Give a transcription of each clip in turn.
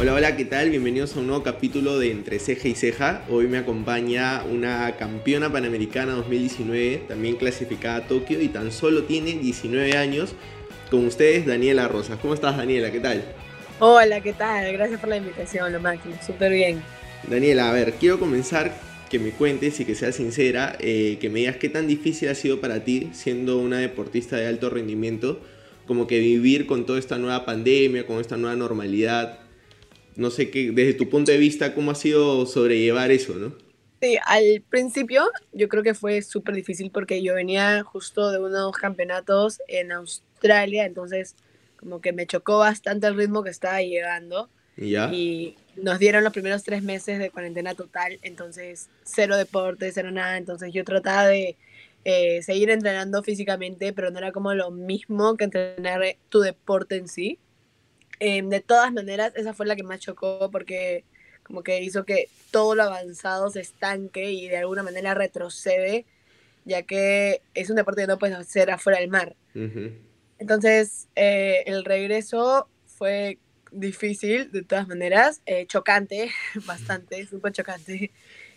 Hola, hola, ¿qué tal? Bienvenidos a un nuevo capítulo de Entre Ceja y Ceja. Hoy me acompaña una campeona panamericana 2019, también clasificada a Tokio y tan solo tiene 19 años. Con ustedes, Daniela Rosas. ¿Cómo estás, Daniela? ¿Qué tal? Hola, ¿qué tal? Gracias por la invitación, lo máximo. Súper bien. Daniela, a ver, quiero comenzar que me cuentes y que seas sincera, eh, que me digas qué tan difícil ha sido para ti, siendo una deportista de alto rendimiento, como que vivir con toda esta nueva pandemia, con esta nueva normalidad no sé qué, desde tu punto de vista, cómo ha sido sobrellevar eso, ¿no? Sí, al principio yo creo que fue súper difícil porque yo venía justo de unos campeonatos en Australia, entonces como que me chocó bastante el ritmo que estaba llegando. ¿Ya? Y nos dieron los primeros tres meses de cuarentena total, entonces cero deporte, cero nada, entonces yo trataba de eh, seguir entrenando físicamente, pero no era como lo mismo que entrenar tu deporte en sí. Em, de todas maneras, esa fue la que más chocó porque como que hizo que todo lo avanzado se estanque y de alguna manera retrocede, ya que es un deporte que no puedes hacer afuera del mar. Entonces, eh, el regreso fue difícil de todas maneras, eh, chocante, bastante, súper chocante.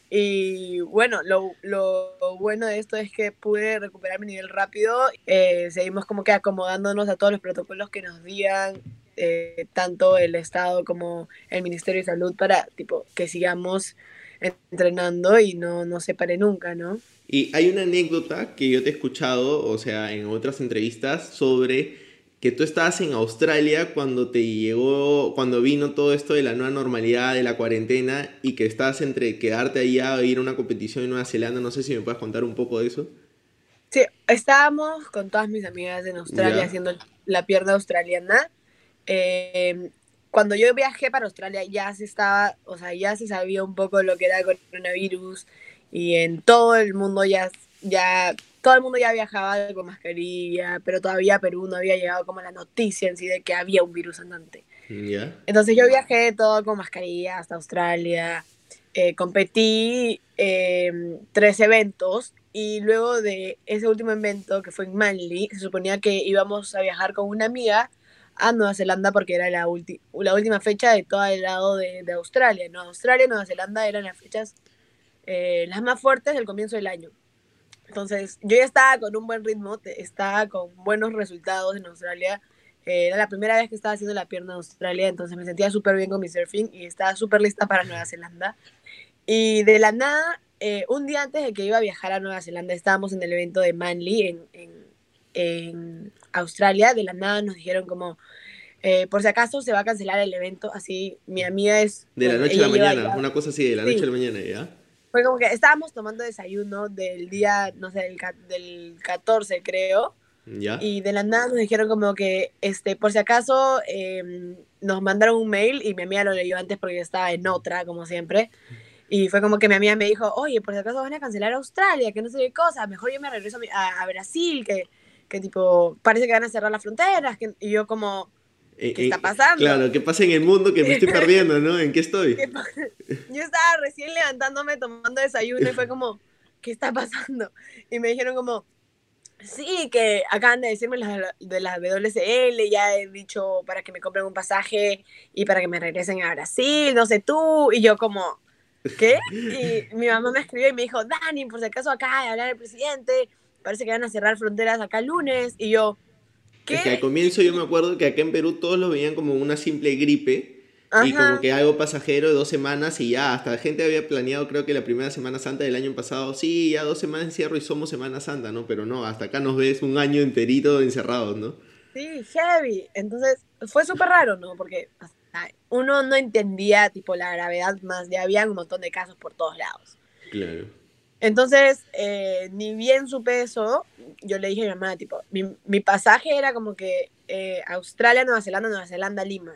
Y bueno, lo, lo, bueno de esto es que pude recuperar mi nivel rápido. Eh, seguimos como que acomodándonos a todos los protocolos que nos digan eh, tanto el Estado como el Ministerio de Salud para tipo que sigamos entrenando y no, no se pare nunca, ¿no? Y hay una anécdota que yo te he escuchado, o sea, en otras entrevistas, sobre que tú estabas en Australia cuando te llegó, cuando vino todo esto de la nueva normalidad, de la cuarentena, y que estabas entre quedarte allá o ir a una competición en Nueva Zelanda. No sé si me puedes contar un poco de eso. Sí, estábamos con todas mis amigas en Australia haciendo la pierna australiana eh, cuando yo viajé para Australia ya se estaba, o sea, ya se sabía un poco lo que era el coronavirus y en todo el mundo ya, ya, todo el mundo ya viajaba con mascarilla, pero todavía Perú no había llegado como la noticia en sí de que había un virus andante. Entonces yo viajé todo con mascarilla hasta Australia, eh, competí eh, tres eventos y luego de ese último evento que fue en Manly, se suponía que íbamos a viajar con una amiga a Nueva Zelanda porque era la, la última fecha de todo el lado de, de Australia. ¿no? Australia y Nueva Zelanda eran las fechas eh, las más fuertes del comienzo del año. Entonces, yo ya estaba con un buen ritmo, estaba con buenos resultados en Australia. Eh, era la primera vez que estaba haciendo la pierna en Australia, entonces me sentía súper bien con mi surfing y estaba súper lista para Nueva Zelanda. Y de la nada, eh, un día antes de que iba a viajar a Nueva Zelanda, estábamos en el evento de Manly en, en, en Australia. De la nada nos dijeron como, eh, por si acaso se va a cancelar el evento, así mi amiga es... De la noche a la mañana, una cosa así, de la noche a la mañana, ¿ya? Fue como que estábamos tomando desayuno del día, no sé, del, del 14 creo. ¿Ya? Y de la nada nos dijeron como que, este, por si acaso, em, nos mandaron un mail y mi amiga lo leyó antes porque estaba en otra, como siempre. Y fue como que mi amiga me dijo, oye, por si acaso van a cancelar Australia, que no sé qué cosa, mejor yo me regreso a, a Brasil, que, que tipo, parece que van a cerrar las fronteras. Que, y yo como, ¿Qué está pasando? Claro, ¿qué pasa en el mundo que me estoy perdiendo, no? ¿En qué estoy? Yo estaba recién levantándome tomando desayuno y fue como, ¿qué está pasando? Y me dijeron como, sí, que acaban de decirme de la WCL, ya he dicho para que me compren un pasaje y para que me regresen a Brasil, no sé tú, y yo como, ¿qué? Y mi mamá me escribió y me dijo, Dani, por si acaso acá de hablar el presidente, parece que van a cerrar fronteras acá el lunes, y yo, es que al comienzo yo me acuerdo que acá en Perú todos lo veían como una simple gripe y como que algo pasajero de dos semanas y ya, hasta la gente había planeado creo que la primera Semana Santa del año pasado, sí, ya dos semanas encierro y somos Semana Santa, ¿no? Pero no, hasta acá nos ves un año enterito encerrados, ¿no? Sí, heavy. Entonces fue súper raro, ¿no? Porque uno no entendía tipo la gravedad más, ya había un montón de casos por todos lados. Claro. Entonces, eh, ni bien supe eso, yo le dije a mi mamá, tipo, mi, pasaje era como que eh, Australia, Nueva Zelanda, Nueva Zelanda, Lima.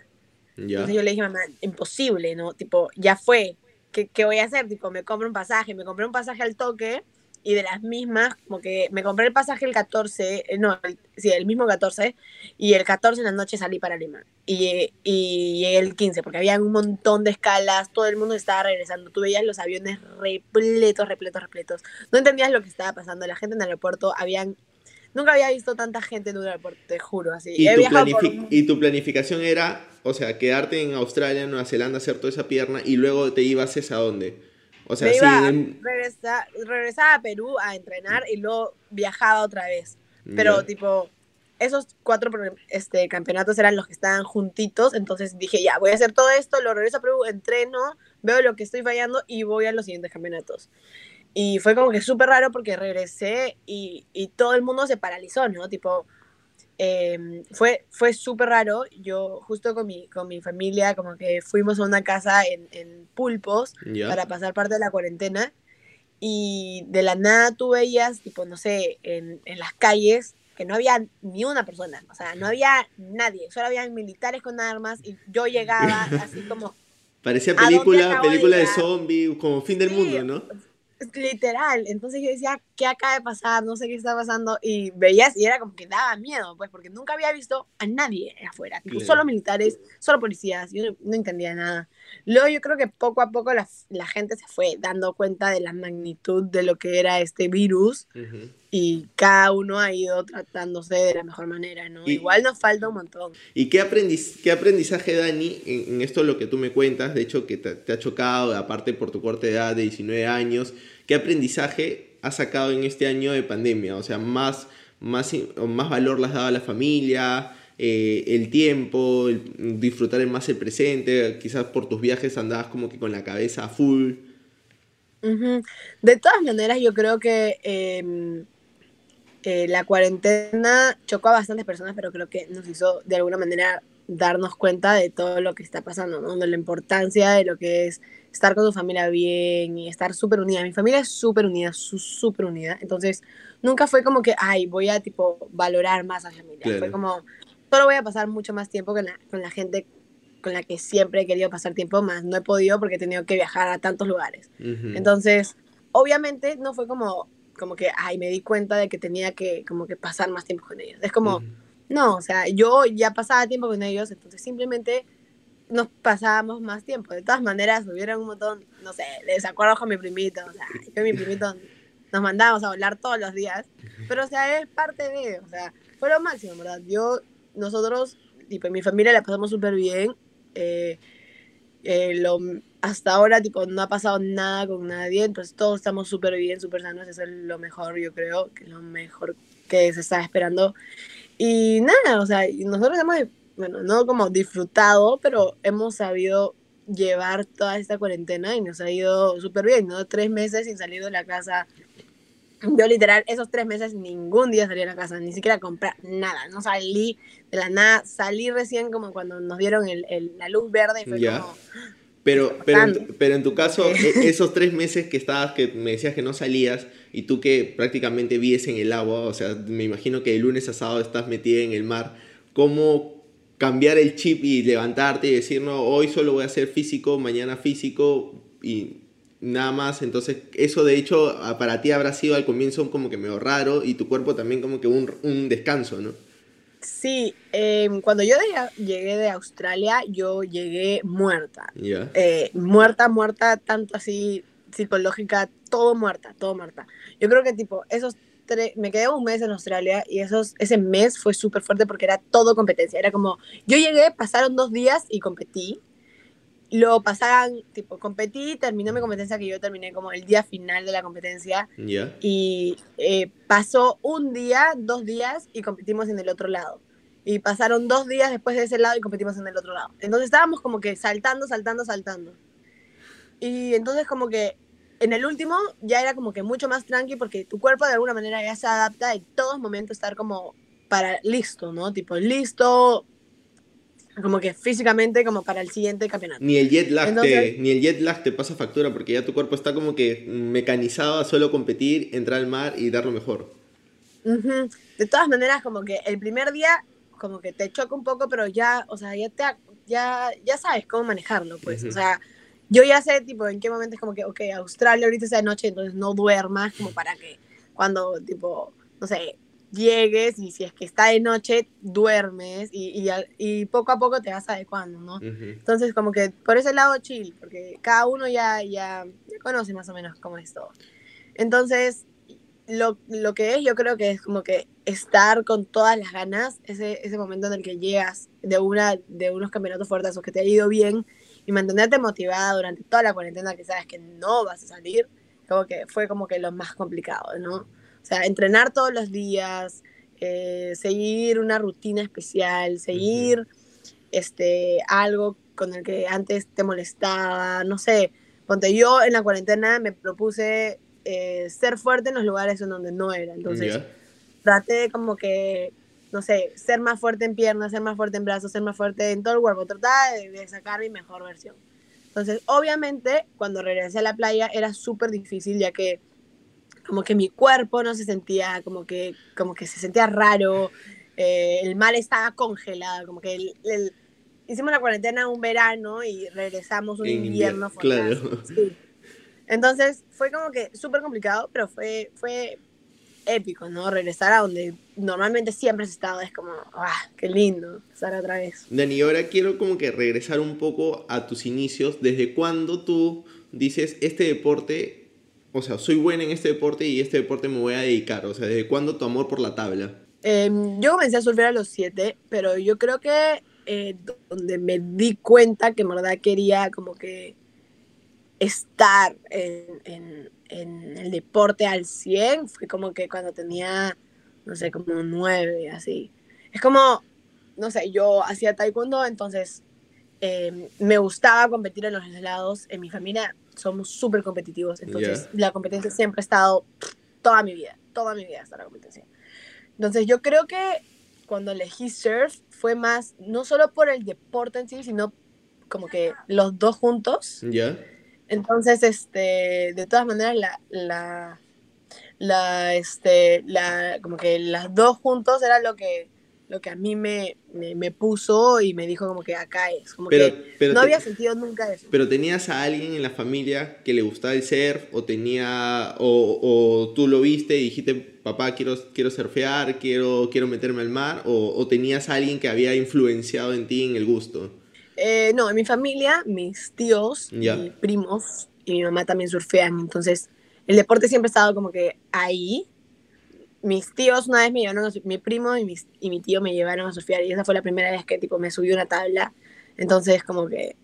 Entonces yo le dije a mamá, imposible, ¿no? Tipo, ya fue. ¿Qué, ¿Qué voy a hacer? Tipo, me compro un pasaje, me compré un pasaje al toque y de las mismas, como que me compré el pasaje el 14, eh, no, sí, el mismo 14, y el 14 en la noche salí para Lima. Y, y el 15, porque había un montón de escalas, todo el mundo estaba regresando, tú veías los aviones repletos, repletos, repletos. No entendías lo que estaba pasando, la gente en el aeropuerto, habían nunca había visto tanta gente en un aeropuerto, te juro, así. ¿Y, tu, ¿Y tu planificación era, o sea, quedarte en Australia, en Nueva Zelanda, hacer toda esa pierna y luego te ibas a dónde? O sea, Me iba regresar, regresaba a Perú a entrenar y luego viajaba otra vez. Pero, tipo, esos cuatro este, campeonatos eran los que estaban juntitos, entonces dije, ya, voy a hacer todo esto, lo regreso a Perú, entreno, veo lo que estoy fallando y voy a los siguientes campeonatos. Y fue como que súper raro porque regresé y, y, todo el mundo se paralizó, ¿no? Tipo, em, fue, fue súper raro. Yo justo con mi, con mi familia, como que fuimos a una casa en, en Pulpos para pasar parte de la cuarentena. Y de la nada tú veías, tipo, no sé, en, en las calles, que no había ni una persona, o sea, no había nadie, solo habían militares con armas y yo llegaba así como... Parecía película, película de, zombie, como fin del mundo, ¿no? Literal, entonces yo decía, ¿qué acaba de pasar? No sé qué está pasando. Y veías y era como que daba miedo, pues, porque nunca había visto a nadie afuera, solo militares, solo policías, yo no, no, entendía nada. Luego yo creo que poco a poco la, la, gente se fue dando cuenta de la magnitud de lo que era este virus y cada uno ha ido tratándose de la mejor manera, ¿no? Igual nos falta un montón. ¿Y qué, aprendiz qué aprendizaje, Dani, en, esto lo que tú me cuentas, de hecho que te, ha chocado, aparte por tu corta edad de 19 años, qué aprendizaje has sacado en este año de pandemia? O sea, más, más, más valor le has dado la familia, eh, el tiempo, disfrutar más el presente, quizás por tus viajes andabas como que con la cabeza full. De todas maneras, yo creo que... Em, eh, la cuarentena chocó a bastantes personas, pero creo que nos hizo de alguna manera darnos cuenta de todo lo que está pasando, ¿no? De la importancia de lo que es estar con tu familia bien y estar súper unida. Mi familia es súper unida, súper unida. Entonces, nunca fue como que, ay, voy a, tipo, valorar más a mi familia. Fue como, solo voy a pasar mucho más tiempo con la, con la gente con la que siempre he querido pasar tiempo, más no he podido porque he tenido que viajar a tantos lugares. Entonces, obviamente no fue como, como que, ay, me di cuenta de que tenía que como que pasar más tiempo con ellos. Es como, no, o sea, yo ya pasaba tiempo con ellos, entonces simplemente nos pasábamos más tiempo. De todas maneras, hubieron un montón, no sé, desacuerdos con mi primito, o sea, yo y mi primito nos mandábamos a hablar todos los días, pero o sea, es parte de, o sea, fue lo máximo, ¿verdad? Yo, nosotros, tipo, mi familia la pasamos súper bien, eh, eh, lo hasta ahora, tipo, no ha pasado nada con nadie, entonces todos estamos súper bien, súper sanos, eso es lo mejor, yo creo, que es lo mejor que se está esperando. Y nada, o sea, nosotros hemos, bueno, no como disfrutado, pero hemos sabido llevar toda esta cuarentena y nos ha ido súper bien, ¿no? Tres meses sin salir de la casa. Yo literal, esos tres meses ningún día salí de la casa, ni siquiera comprar nada, no salí de la nada, salí recién como cuando nos dieron el, el, la luz verde y fue como pero, pero, en, pero en tu caso, e, esos tres meses que estabas, que me decías que no salías y tú que prácticamente vives en el agua, o sea, me imagino que de lunes a sábado estás metida en el mar, ¿cómo cambiar el chip y levantarte y decir, no, hoy solo voy a hacer físico, mañana físico y nada más? Entonces, eso de hecho para ti habrá sido al comienzo como que medio raro y tu cuerpo también como que un, un descanso, ¿no? Sí, em, cuando yo llegué de Australia, yo llegué muerta. Eh, muerta, muerta, tanto así psicológica, todo muerta, todo muerta. Yo creo que tipo, esos me quedé un mes en Australia y esos, ese mes fue súper fuerte porque era todo competencia. Era como, yo llegué, pasaron dos días y competí lo pasaban, tipo, competí, terminó mi competencia que yo terminé como el día final de la competencia. Y eh, pasó un día, dos días y competimos en el otro lado. Y pasaron dos días después de ese lado y competimos en el otro lado. Entonces estábamos como que saltando, saltando, saltando. Y entonces como que en el último ya era como que mucho más tranqui porque tu cuerpo de alguna manera ya se adapta en todos momentos estar como para listo, ¿no? Tipo, listo, como que físicamente como para el siguiente campeonato. Ni el jet lag, te, ni el jet lag te pasa factura porque ya tu cuerpo está como que mecanizado a solo competir, entrar al mar y dar lo mejor. De todas maneras, como que el primer día como que te choca un poco, pero ya, o sea, ya te ya, ya sabes cómo manejarlo, pues. O sea, yo ya sé tipo en qué momento es como que, ok, Australia ahorita es de noche, entonces no duermas como para que cuando tipo, no sé, llegues y si es que está de noche, duermes y, y, poco a poco te vas adecuando, ¿no? Entonces, como que por ese lado chill, porque cada uno ya, ya, conoce más o menos cómo es todo. Entonces, lo, lo, que es, yo creo que es como que estar con todas las ganas, ese, ese momento en el que llegas de, una, de unos campeonatos fuertes o que te ha ido bien y mantenerte motivada durante toda la cuarentena que sabes que no vas a salir, como que fue como que lo más complicado, ¿no? O sea, entrenar todos los días, eh, seguir una rutina especial, seguir este, algo con el que antes te molestaba, no sé, ponte yo en la cuarentena me propuse eh, ser fuerte en los lugares en donde no era, entonces traté como que, no sé, ser más fuerte en piernas, ser más fuerte en brazos, ser más fuerte en todo el cuerpo, trataba de, sacar mi mejor versión. Entonces, obviamente, cuando regresé a la playa era súper difícil, ya que como que mi cuerpo no se sentía, como que, como que se sentía raro, eh, el mar estaba congelado, como que el, hicimos la cuarentena un verano y regresamos un invierno. Claro. Entonces fue como que súper complicado, pero fue, fue épico, ¿no? Regresar a donde normalmente siempre has estado, es como, ¡ah, qué lindo! Estar otra vez. Dani, ahora quiero como que regresar un poco a tus inicios. ¿Desde cuándo tú dices, este deporte, o sea, soy buena en este deporte y este deporte me voy a dedicar? O sea, ¿desde cuándo tu amor por la tabla? Em, yo comencé a surfear a los siete, pero yo creo que eh, donde me di cuenta que en verdad quería como que estar en, en, el deporte al 100 fue como que cuando tenía, no sé, como nueve, así. Es como, no sé, yo hacía taekwondo, entonces eh, me gustaba competir en los lados. En mi familia somos súper competitivos, entonces la competencia siempre ha estado toda mi vida, toda mi vida está la competencia. Entonces yo creo que cuando elegí surf fue más, no solo por el deporte en sí, sino como que los dos juntos. Ya. Entonces, este, de todas maneras, la, la, la, este, la, como que las dos juntos era lo que, lo que a mí me, me, puso y me dijo como que acá es. Como que no había sentido nunca eso. Pero tenías a alguien en la familia que le gustaba el surf o tenía, o, o tú lo viste y dijiste, papá, quiero, quiero surfear, quiero, quiero meterme al mar, o, o tenías a alguien que había influenciado en ti en el gusto. Eh, no, en mi familia, mis tíos, mis primos y mi mamá también surfean. Entonces, el deporte siempre ha estado como que ahí. Mis tíos una vez me llevaron, a, mi primo y, mis, y mi tío me llevaron a surfear y esa fue la primera vez que tipo me subí una tabla. Entonces, como que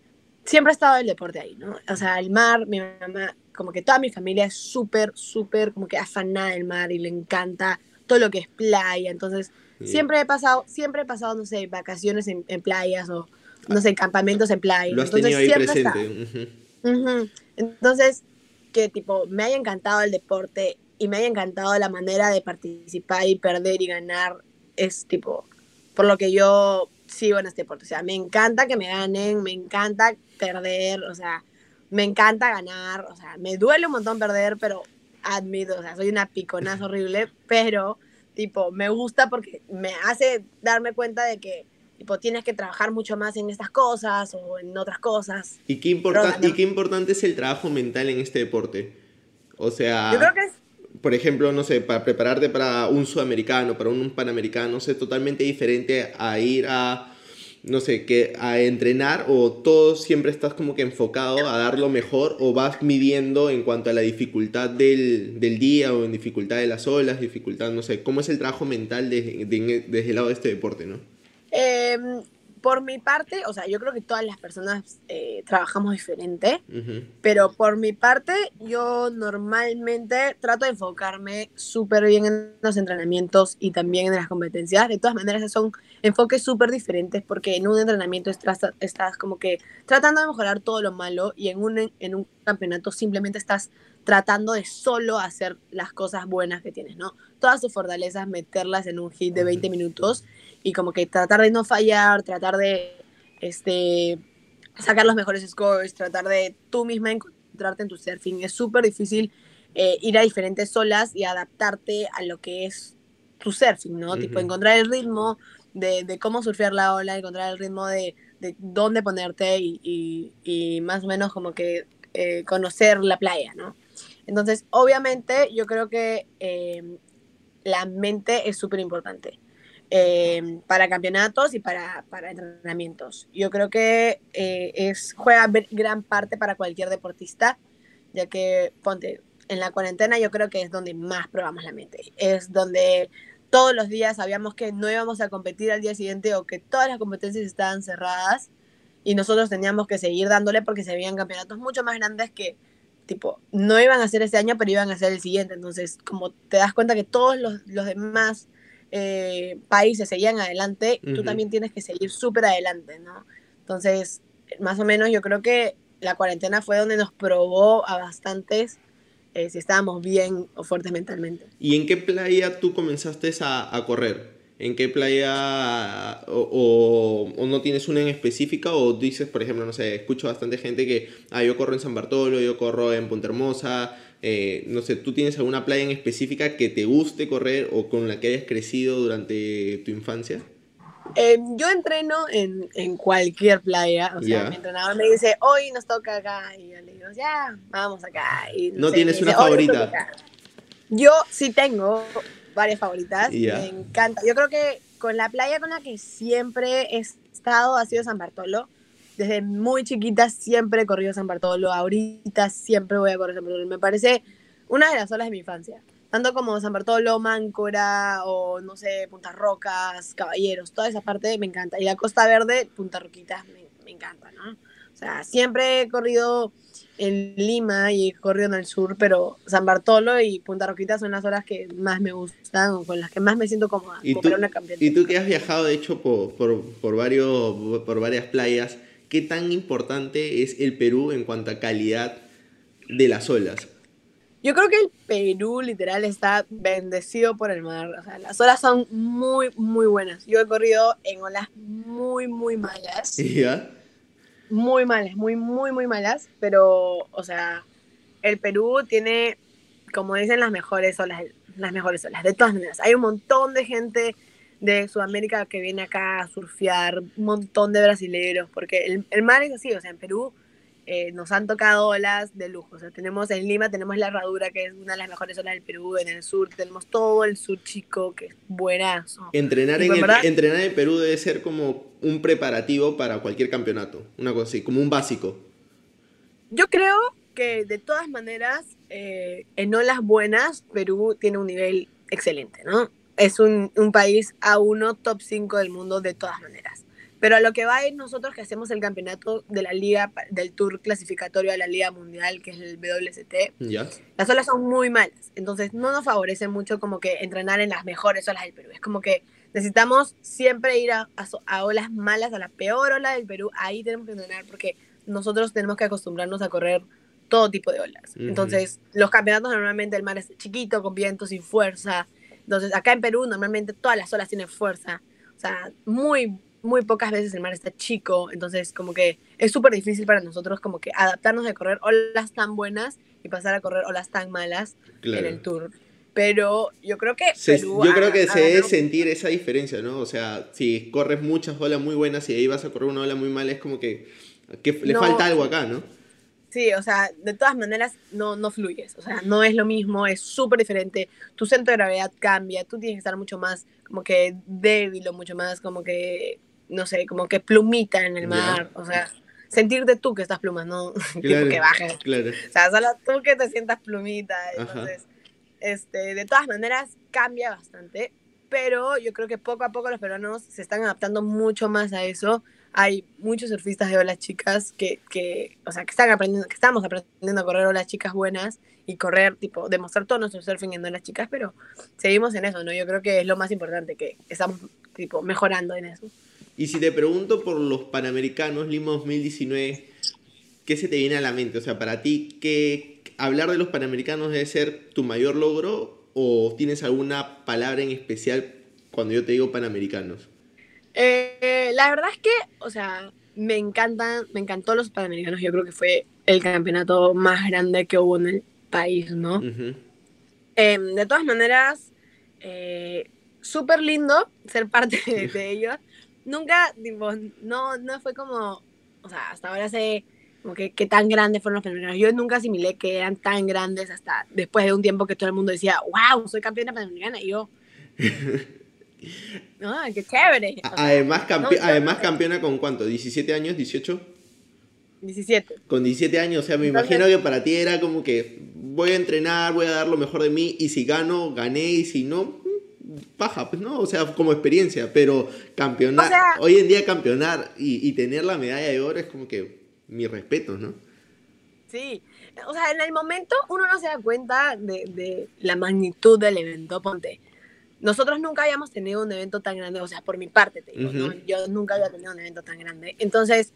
siempre ha estado el deporte ahí, ¿no? O sea, el mar, mi mamá, como que toda mi familia es súper, súper como que afanada del mar y le encanta todo lo que es playa. Entonces, siempre he pasado, siempre he pasado, no sé, vacaciones en, en playas o no sé, campamentos en playa. Lo has tenido ahí presente. Entonces, que tipo, me haya encantado el deporte y me haya encantado la manera de participar y perder y ganar, es tipo, por lo que yo sigo en este deporte. O sea, me encanta que me ganen, me encanta perder, o sea, me encanta ganar, o sea, me duele un montón perder, pero admito, o sea, soy una piconaza horrible, pero tipo, me gusta porque me hace darme cuenta de que tipo, tienes que trabajar mucho más en estas cosas o en otras cosas. ¿Y qué, ¿y qué importante es el trabajo mental en este deporte? O sea... Yo creo que es por ejemplo, no sé, para prepararte para un sudamericano, para un panamericano, es totalmente diferente a ir a, no sé, que a entrenar o todo siempre estás como que enfocado a dar lo mejor o vas midiendo en cuanto a la dificultad del, del día o en dificultad de las olas, dificultad, no sé, ¿cómo es el trabajo mental desde el lado de este deporte, no? Em, por mi parte, o sea, yo creo que todas las personas eh, trabajamos diferente, pero por mi parte, yo normalmente trato de enfocarme súper bien en los entrenamientos y también en las competencias. De todas maneras, son enfoques súper diferentes porque en un entrenamiento estás, estás como que tratando de mejorar todo lo malo y en un, en un campeonato simplemente estás tratando de solo hacer las cosas buenas que tienes, ¿no? Todas tus fortalezas, meterlas en un hit de 20 minutos y como que tratar de no fallar, tratar de este, sacar los mejores scores, tratar de tú misma encontrarte en tu surfing. Es súper difícil eh, ir a diferentes olas y adaptarte a lo que es tu surfing, ¿no? Tipo, encontrar el ritmo de, de, cómo surfear la ola, encontrar el ritmo de, de dónde ponerte y, y, más o menos como que eh, conocer la playa, ¿no? Entonces, obviamente, yo creo que eh, la mente es súper importante. Em, para campeonatos y para, para, entrenamientos. Yo creo que eh, es, juega gran parte para cualquier deportista, ya que, ponte, en la cuarentena yo creo que es donde más probamos la mente. Es donde todos los días sabíamos que no íbamos a competir al día siguiente o que todas las competencias estaban cerradas y nosotros teníamos que seguir dándole porque se habían campeonatos mucho más grandes que, tipo, no iban a ser este año, pero iban a ser el siguiente. Entonces, como te das cuenta que todos los, los demás eh, países seguían adelante, tú también tienes que seguir súper adelante, ¿no? Entonces, más o menos yo creo que la cuarentena fue donde nos probó a bastantes eh, si estábamos bien o fuertes mentalmente. ¿Y en qué playa tú comenzaste a, a correr? ¿En qué playa o, o, no tienes una en específica o dices, por ejemplo, no sé, escucho bastante gente que, ah, yo corro en San Bartolo, yo corro en Punta Hermosa, eh, no sé, ¿tú tienes alguna playa en específica que te guste correr o con la que hayas crecido durante tu infancia? Eh, yo entreno en, en, cualquier playa, o sea, mi entrenador me dice, hoy nos toca acá, y yo le digo, ya, vamos acá. Y, no, tienes una favorita? Yo sí tengo varias favoritas, me encanta. Yo creo que con la playa con la que siempre he estado ha sido San Bartolo. Desde muy chiquita siempre he corrido San Bartolo, ahorita siempre voy a correr San Bartolo. Me parece una de las olas de mi infancia tanto como San Bartolo, Máncora o no sé, Punta Rocas, Caballeros, toda esa parte me encanta. Y la Costa Verde, Punta Roquitas, me, me encanta, ¿no? O sea, siempre he corrido en Lima y he corrido en el sur, pero San Bartolo y Punta Roquitas son las horas que más me gustan o con las que más me siento cómoda. ¿Y, tú, ¿y tú que has viajado, de hecho, por, por, por, varios, por varias playas, qué tan importante es el Perú en cuanto a calidad de las olas? Yo creo que el Perú literal está bendecido por el mar. O sea, las olas son muy, muy buenas. Yo he corrido en olas muy, muy malas. ¿Ya? Muy malas, muy, muy, muy malas. Pero, o sea, el Perú tiene, como dicen, las mejores olas, las mejores olas. De todas maneras, hay un montón de gente de Sudamérica que viene acá a surfear, un montón de brasileños, porque el, el mar es así, o sea, en Perú eh, nos han tocado olas de lujo. O sea, tenemos en Lima, tenemos la Herradura, que es una de las mejores olas del Perú. En el sur tenemos todo el sur chico, que es buenazo. Entrenar, en, el, entrenar en Perú debe ser como un preparativo para cualquier campeonato. Una cosa así, como un básico. Yo creo que de todas maneras, eh, en olas buenas, Perú tiene un nivel excelente, ¿no? Es un, un país a uno top 5 del mundo de todas maneras. Pero a lo que va es nosotros que hacemos el campeonato de la liga, del tour clasificatorio a la liga mundial, que es el WST, las olas son muy malas. Entonces no nos favorece mucho como que entrenar en las mejores olas del Perú. Es como que necesitamos siempre ir a, a, olas malas, a la peor ola del Perú. Ahí tenemos que entrenar porque nosotros tenemos que acostumbrarnos a correr todo tipo de olas. Entonces los campeonatos normalmente el mar es chiquito, con viento, sin fuerza. Entonces acá en Perú normalmente todas las olas tienen fuerza. O sea, muy muy pocas veces el mar está chico, entonces como que es súper difícil para nosotros como que adaptarnos a correr olas tan buenas y pasar a correr olas tan malas en el tour. Pero yo creo que yo creo que se debe sentir esa diferencia, ¿no? O sea, si corres muchas olas muy buenas y ahí vas a correr una ola muy mala, es como que, que le falta algo acá, ¿no? Sí, o sea, de todas maneras no, no fluyes, o sea, no es lo mismo, es súper diferente, tu centro de gravedad cambia, tú tienes que estar mucho más como que débil o mucho más como que no sé, como que plumita en el mar, o sea, sentirte tú que estás plumas, no que bajes. O sea, solo tú que te sientas plumita. Entonces, este, de todas maneras, cambia bastante, pero yo creo que poco a poco los peruanos se están adaptando mucho más a eso. Hay muchos surfistas de olas chicas que, que, o sea, que están aprendiendo, que estamos aprendiendo a correr olas chicas buenas y correr, tipo, demostrar todo nuestro surfing en olas chicas, pero seguimos en eso, ¿no? Yo creo que es lo más importante, que estamos, tipo, mejorando en eso. Y si te pregunto por los Panamericanos Lima 2019, ¿qué se te viene a la mente? O sea, para ti, ¿qué, ¿hablar de los Panamericanos debe ser tu mayor logro o tienes alguna palabra en especial cuando yo te digo Panamericanos? Eh, la verdad es que, o sea, me encantan, me encantó los Panamericanos. Yo creo que fue el campeonato más grande que hubo en el país, ¿no? Em, de todas maneras, eh, súper lindo ser parte de ellos nunca, tipo, no, no fue como, o sea, hasta ahora sé como que qué tan grandes fueron los panamericanos. Yo nunca asimilé que eran tan grandes hasta después de un tiempo que todo el mundo decía, wow, soy campeona panamericana. Y yo, no, qué chévere. además, además campeona con cuánto, 17 años, 18? 17. Con 17 años, o sea, me imagino que para ti era como que voy a entrenar, voy a dar lo mejor de mí y si gano, gané y si no, paja, pues no, o sea, como experiencia, pero campeonar, hoy en día campeonar y, y, tener la medalla de oro es como que mi respeto, ¿no? Sí, o sea, en el momento uno no se da cuenta de, de la magnitud del evento, ponte. Nosotros nunca habíamos tenido un evento tan grande, o sea, por mi parte te digo, ¿no? yo nunca había tenido un evento tan grande. Entonces,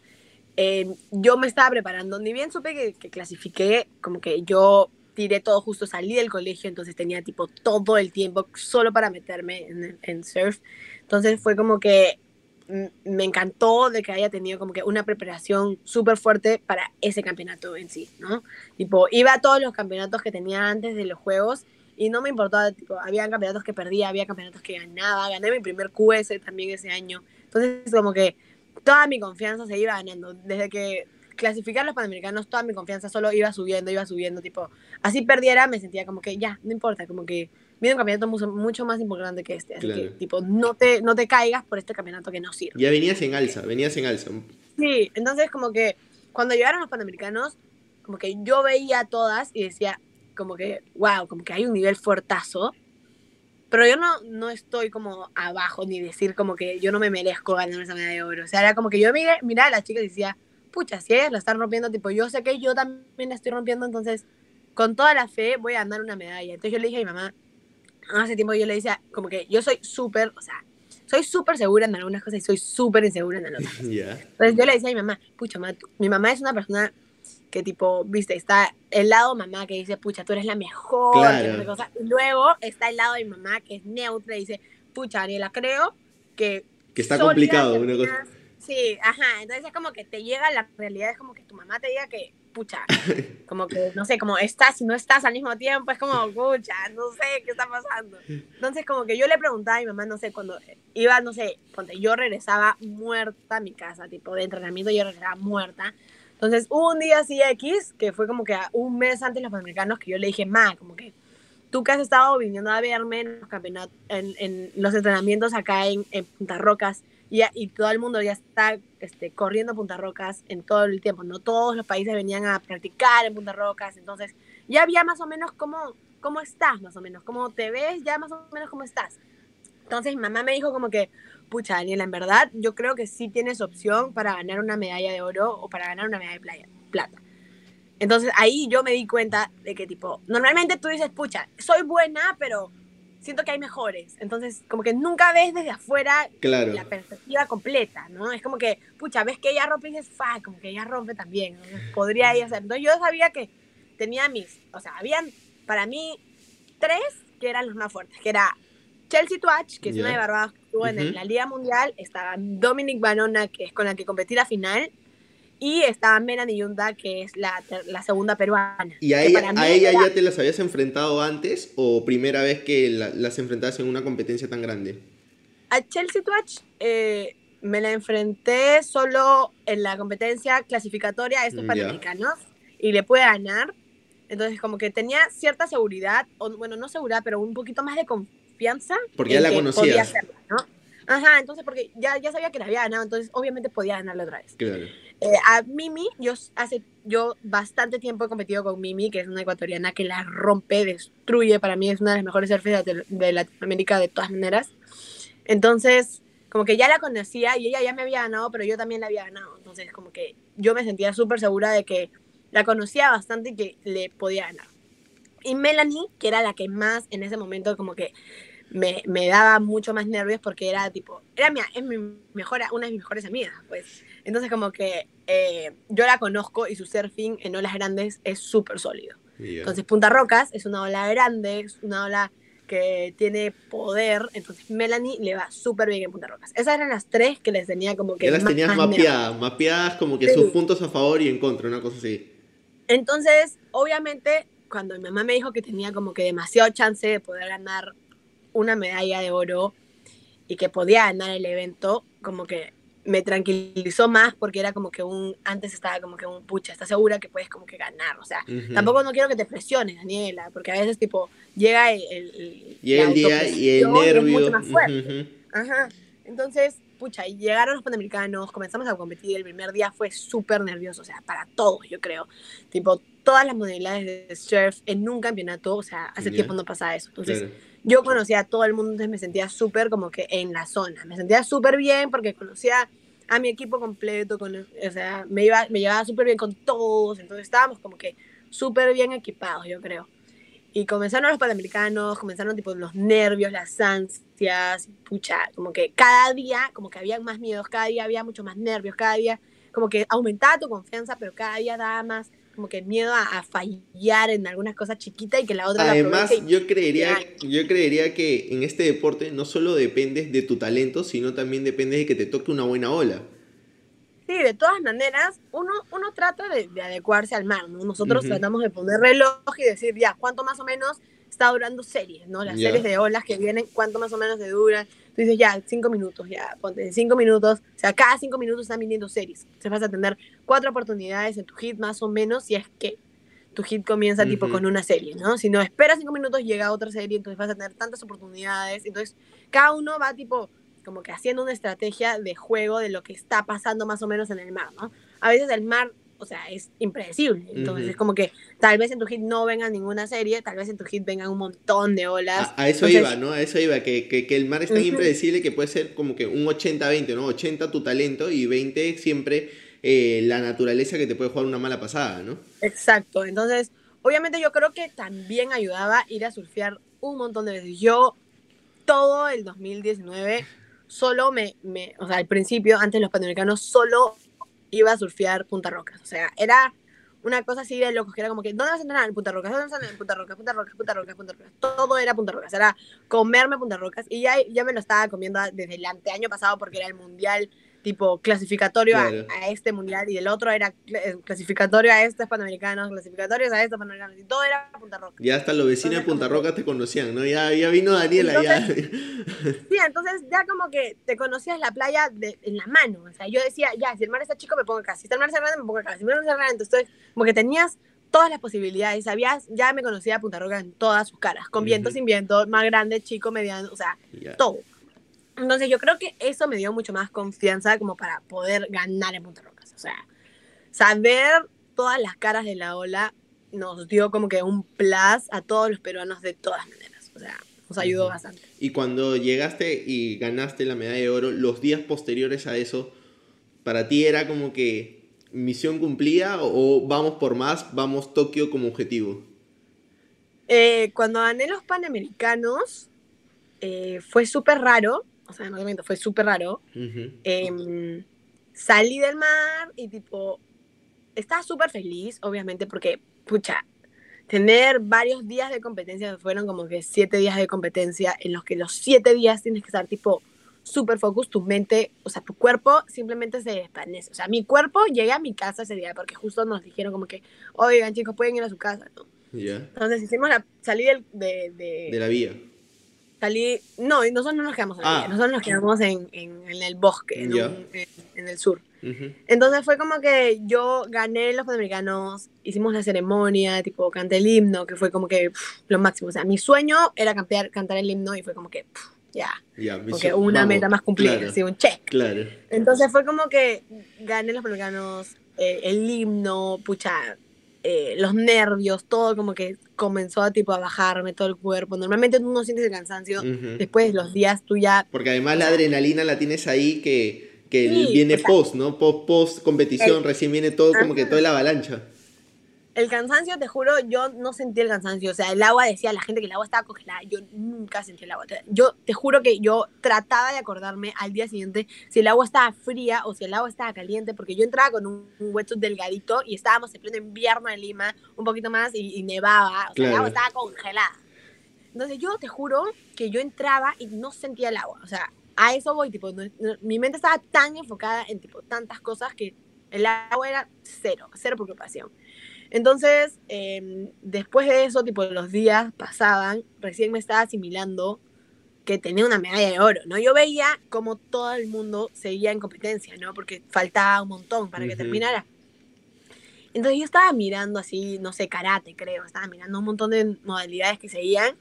eh, yo me estaba preparando, ni bien supe que, que clasifiqué, como que yo tiré todo justo, salí del colegio, entonces tenía tipo todo el tiempo solo para meterme en, surf. Entonces fue como que me encantó de que haya tenido como que una preparación súper fuerte para ese campeonato en sí, ¿no? Tipo, iba a todos los campeonatos que tenía antes de los juegos y no me importaba, tipo, había campeonatos que perdía, había campeonatos que ganaba, gané mi primer QS también ese año. Entonces, como que toda mi confianza se iba ganando. Desde que clasificar los panamericanos, toda mi confianza solo iba subiendo, iba subiendo, tipo, así perdiera, me sentía como que ya, no importa, como que viene un campeonato mucho, mucho más importante que este, así que, tipo, no te, no te caigas por este campeonato que no sirve. Ya venías en alza, venías en alza. Sí, entonces como que cuando llegaron los panamericanos, como que yo veía a todas y decía, como que, wow, como que hay un nivel fuertazo, pero yo no, no estoy como abajo, ni decir como que yo no me merezco ganar esa medalla de oro. O sea, era como que yo miré, miraba a las chicas y decía, pucha, si ellas la están rompiendo, tipo, yo sé que yo también la estoy rompiendo, entonces con toda la fe voy a ganar una medalla. Entonces yo le dije a mi mamá, hace tiempo yo le decía, como que yo soy súper, o sea, soy súper segura en algunas cosas y soy súper insegura en otras. Entonces yo le decía a mi mamá, pucha, mi mamá es una persona que tipo, viste, está el lado mamá que dice, pucha, tú eres la mejor, cosa. y luego está el lado de mi mamá que es neutra y dice, pucha, Daniela, creo que... Que está complicado una cosa. Sí, ajá, entonces es como que te llega la realidad, es como que tu mamá te diga que, pucha, como que, no sé, como estás y no estás al mismo tiempo, es como, pucha, no sé qué está pasando. Entonces como que yo le preguntaba a mi mamá, no sé, cuando iba, no sé, cuando yo regresaba muerta a mi casa, tipo de entrenamiento, yo regresaba muerta. Entonces un día así X, que fue como que un mes antes de los Panamericanos, que yo le dije, ma, como que tú que has estado viniendo a verme en los campeonatos, en, en los entrenamientos acá en, en Punta Rocas, y, y, todo el mundo ya está este, corriendo Punta Rocas en todo el tiempo, ¿no? Todos los países venían a practicar en Punta Rocas, entonces ya había más o menos cómo, cómo estás, más o menos, cómo te ves, ya más o menos cómo estás. Entonces mi mamá me dijo como que, pucha, Daniela, en verdad yo creo que sí tienes opción para ganar una medalla de oro o para ganar una medalla de plata. Entonces ahí yo me di cuenta de que tipo, normalmente tú dices, pucha, soy buena, pero siento que hay mejores. Entonces, como que nunca ves desde afuera la perspectiva completa, ¿no? Es como que, pucha, ves que ella rompe y dices, fa, como que ella rompe también. Podría ella hacer. Entonces, yo sabía que tenía mis, o sea, habían para mí tres que eran los más fuertes, que era Chelsea Twatch, que es una de Barbados que estuvo en la Liga Mundial, estaba Dominic Banona, que es con la que competí la final, y estaba Melanie Yunda, que es la, la segunda peruana. ¿Y a ella, a ella ya te las habías enfrentado antes o primera vez que las enfrentas en una competencia tan grande? A Chelsea Twatch eh, me la enfrenté solo en la competencia clasificatoria a estos mm, panamericanos y le pude ganar. Entonces, como que tenía cierta seguridad, o bueno, no seguridad, pero un poquito más de confianza. Porque ya la conocías. ¿no? Ajá, entonces porque ya, ya sabía que la había ganado, entonces obviamente podía ganarla otra vez. Claro. Eh, a Mimi, yo hace yo bastante tiempo he competido con Mimi, que es una ecuatoriana que la rompe, destruye, para mí es una de las mejores surfers de, Latinoamérica de todas maneras. Entonces, como que ya la conocía y ella ya me había ganado, pero yo también la había ganado. Entonces, como que yo me sentía súper segura de que la conocía bastante y que le podía ganar. Y Melanie, que era la que más en ese momento como que me, me daba mucho más nervios porque era tipo, era mi, es mi mejor, una de mis mejores amigas, pues. Entonces como que eh, yo la conozco y su surfing en olas grandes es súper sólido. Entonces Punta Rocas es una ola grande, es una ola que tiene poder, entonces Melanie le va súper bien en Punta Rocas. Esas eran las tres que les tenía como que... Ya las tenías mapeadas, mapeadas como que sus puntos a favor y en contra, una cosa así. Entonces, obviamente, cuando mi mamá me dijo que tenía como que demasiado chance de poder ganar una medalla de oro y que podía ganar el evento, como que me tranquilizó más porque era como que un, antes estaba como que un, pucha, estás segura que puedes como que ganar, o sea, tampoco no quiero que te presiones, Daniela, porque a veces tipo llega el, el, el día y el nervio. Ajá, entonces, pucha, y llegaron los panamericanos, comenzamos a competir, el primer día fue súper nervioso, o sea, para todos, yo creo, tipo, todas las modalidades de surf en un campeonato, o sea, hace tiempo no pasaba eso, entonces yo conocía a todo el mundo, entonces me sentía súper como que en la zona. Me sentía súper bien porque conocía a mi equipo completo, con, o sea, me, iba, me llevaba súper bien con todos, entonces estábamos como que súper bien equipados, yo creo. Y comenzaron los panamericanos, comenzaron tipo los nervios, las ansias, pucha, como que cada día, como que había más miedos, cada día había mucho más nervios, cada día como que aumentaba tu confianza, pero cada día daba más como que miedo a, fallar en algunas cosas chiquitas y que la otra Además, yo creería, yo creería que en este deporte no solo dependes de tu talento, sino también dependes de que te toque una buena ola. Sí, de todas maneras, uno, uno trata de, adecuarse al mar, ¿no? Nosotros tratamos de poner reloj y decir, ya, ¿cuánto más o menos está durando series, ¿no? Las series de olas que vienen, ¿cuánto más o menos se duran? Tú dices, ya, cinco minutos, ya, ponte cinco minutos. O sea, cada cinco minutos están viniendo series. Se vas a tener cuatro oportunidades en tu hit, más o menos, si es que tu hit comienza tipo con una serie, ¿no? Si no esperas cinco minutos, llega otra serie, entonces vas a tener tantas oportunidades. Entonces, cada uno va tipo como que haciendo una estrategia de juego de lo que está pasando más o menos en el mar, ¿no? A veces el mar o sea, es impredecible. Entonces es como que tal vez en tu hit no venga ninguna serie, tal vez en tu hit vengan un montón de olas. A, eso iba, ¿no? A eso iba, que, que, que el mar es tan impredecible que puede ser como que un 80-20, ¿no? 80 tu talento y 20 siempre eh, la naturaleza que te puede jugar una mala pasada, ¿no? Exacto. Entonces, obviamente yo creo que también ayudaba ir a surfear un montón de veces. Yo todo el 2019 solo me, me o sea, al principio, antes los panamericanos, solo iba a surfear Punta Rocas. O sea, era una cosa así de locos, que era como que, ¿dónde vas a entrenar? En Punta Rocas, ¿dónde vas a entrenar? En Punta Rocas, Punta Rocas, Punta Rocas, Punta Rocas. Todo era Punta Rocas, era comerme Punta Rocas. Y ya, ya me lo estaba comiendo desde el año pasado porque era el mundial tipo clasificatorio a, este mundial y el otro era eh, clasificatorio a estos panamericanos, clasificatorios a estos panamericanos y todo era Punta Roca. Ya hasta los vecinos de Punta Roca te conocían, ¿no? Ya, ya vino Daniela ya. Sí, entonces ya como que te conocías la playa de, en la mano, o sea, yo decía, ya, si el mar está chico me pongo acá, si el mar está grande me pongo acá, si el mar está grande, entonces como que tenías todas las posibilidades, sabías, ya me conocía a Punta Roca en todas sus caras, con viento, sin viento, más grande, chico, mediano, o sea, todo. Entonces yo creo que eso me dio mucho más confianza como para poder ganar en Punta Rocas. O sea, saber todas las caras de la ola nos dio como que un plus a todos los peruanos de todas maneras. O sea, nos ayudó bastante. Y cuando llegaste y ganaste la medalla de oro, los días posteriores a eso, ¿para ti era como que misión cumplida o, vamos por más, vamos Tokio como objetivo? Eh, cuando gané los Panamericanos, eh, fue súper raro o sea, no te fue súper raro. Em, salí del mar y tipo, estaba súper feliz, obviamente, porque, pucha, tener varios días de competencia, fueron como que siete días de competencia, en los que los siete días tienes que estar tipo súper focus, tu mente, o sea, tu cuerpo simplemente se desvanece. O sea, mi cuerpo llega a mi casa ese día, porque justo nos dijeron como que, oigan chicos, pueden ir a su casa, ¿no? Entonces hicimos la, de, de, de la vía salí, no, nosotros no nos quedamos en ah. nosotros nos quedamos en, en, el bosque, en, el sur. Entonces fue como que yo gané los Panamericanos, hicimos la ceremonia, tipo canté el himno, que fue como que lo máximo. O sea, mi sueño era cantar, cantar el himno y fue como que ya. Yeah. porque una meta más cumplida, un check. Claro. Entonces fue como que gané los Panamericanos, eh, el himno, pucha, eh, los nervios, todo como que comenzó a tipo a bajarme todo el cuerpo. Normalmente tú no sientes el cansancio, después de los días tú ya... Porque además la adrenalina la tienes ahí que, que viene post, ¿no? Post, post competición, recién viene todo como que toda la avalancha el cansancio, te juro, yo no sentí el cansancio. O sea, el agua decía la gente que el agua estaba congelada. Yo nunca sentí el agua. Yo te juro que yo trataba de acordarme al día siguiente si el agua estaba fría o si el agua estaba caliente, porque yo entraba con un, hueso delgadito y estábamos en pleno invierno en Lima, un poquito más, y, nevaba. O sea, el agua estaba congelada. Entonces yo te juro que yo entraba y no sentía el agua. O sea, a eso voy, tipo, mi mente estaba tan enfocada en tipo tantas cosas que el agua era cero, cero preocupación. Entonces, em, después de eso, tipo, los días pasaban, recién me estaba asimilando que tenía una medalla de oro, ¿no? Yo veía como todo el mundo seguía en competencia, ¿no? Porque faltaba un montón para que terminara. Entonces yo estaba mirando así, no sé, karate creo, estaba mirando un montón de modalidades que seguían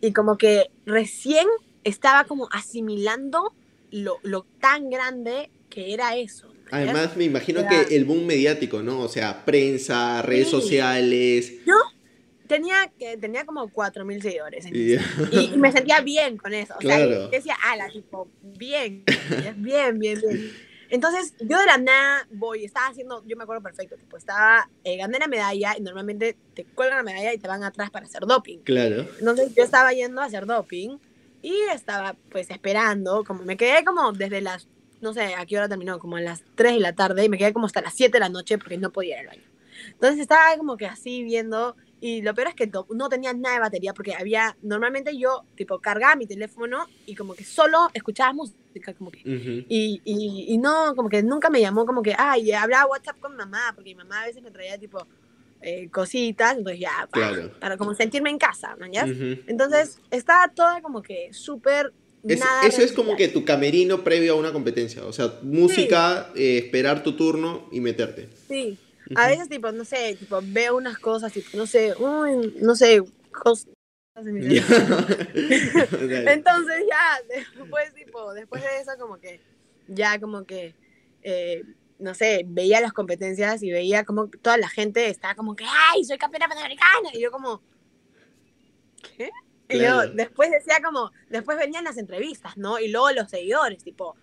y como que recién estaba como asimilando lo, lo tan grande que era eso, Además, me imagino que el boom mediático, ¿no? O sea, prensa, redes sociales. Yo tenía, que, tenía como 4.000 seguidores. y, me sentía bien con eso. O sea, decía, ala, tipo, bien, bien, bien, bien. Entonces, yo de la nada voy, estaba haciendo, yo me acuerdo perfecto, tipo, estaba, eh, gané la medalla y normalmente te cuelgan la medalla y te van atrás para hacer doping. Claro. Entonces, yo estaba yendo a hacer doping y estaba, pues, esperando, como me quedé como desde las, no sé, a qué hora terminó, como a las 3 de la tarde y me quedé como hasta las 7 de la noche porque no podía ir al baño. Entonces, estaba como que así viendo y lo peor es que no tenía nada de batería porque había, normalmente yo tipo cargaba mi teléfono y como que solo escuchaba música, como que, y, y, y, no, como que nunca me llamó como que, ay, hablaba WhatsApp con mi mamá, porque mi mamá a veces me traía tipo eh, cositas, entonces ya, para, para, como sentirme en casa, ¿no? Entonces estaba toda como que súper... eso es como que tu camerino previo a una competencia, o sea, música, eh, esperar tu turno y meterte. Sí. A veces, tipo, no sé, tipo, veo unas cosas, tipo, no sé, uy, no sé, cosas. Entonces ya, después, tipo, después de eso, como que, ya como que, eh, no sé, veía las competencias y veía como toda la gente estaba como que, ay, soy campeona panamericana. Y yo como, ¿qué? Y después decía como, después venían las entrevistas, ¿no? Y luego los seguidores, tipo,